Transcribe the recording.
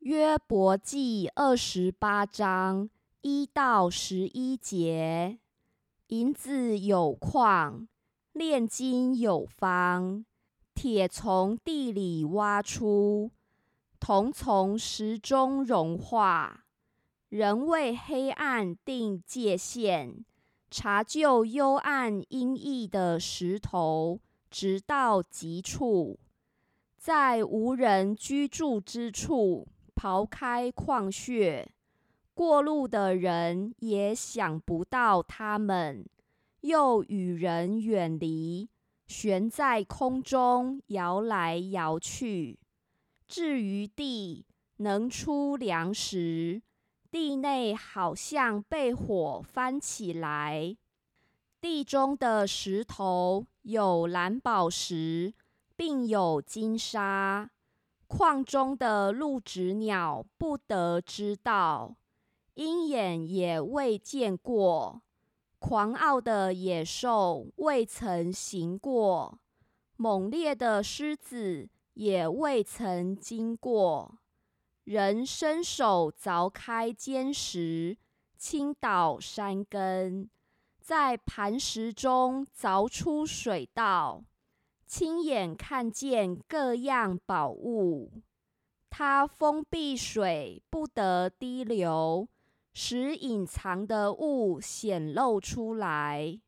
约伯记二十八章一到十一节：银子有矿，炼金有方，铁从地里挖出，铜从石中融化。人为黑暗定界限，查究幽暗阴翳的石头，直到极处，在无人居住之处。刨开矿穴，过路的人也想不到他们，又与人远离，悬在空中摇来摇去。至于地，能出粮食，地内好像被火翻起来。地中的石头有蓝宝石，并有金沙。矿中的陆子鸟不得知道，鹰眼也未见过，狂傲的野兽未曾行过，猛烈的狮子也未曾经过。人伸手凿开坚石，倾倒山根，在磐石中凿出水道。亲眼看见各样宝物，它封闭水不得滴流，使隐藏的物显露出来。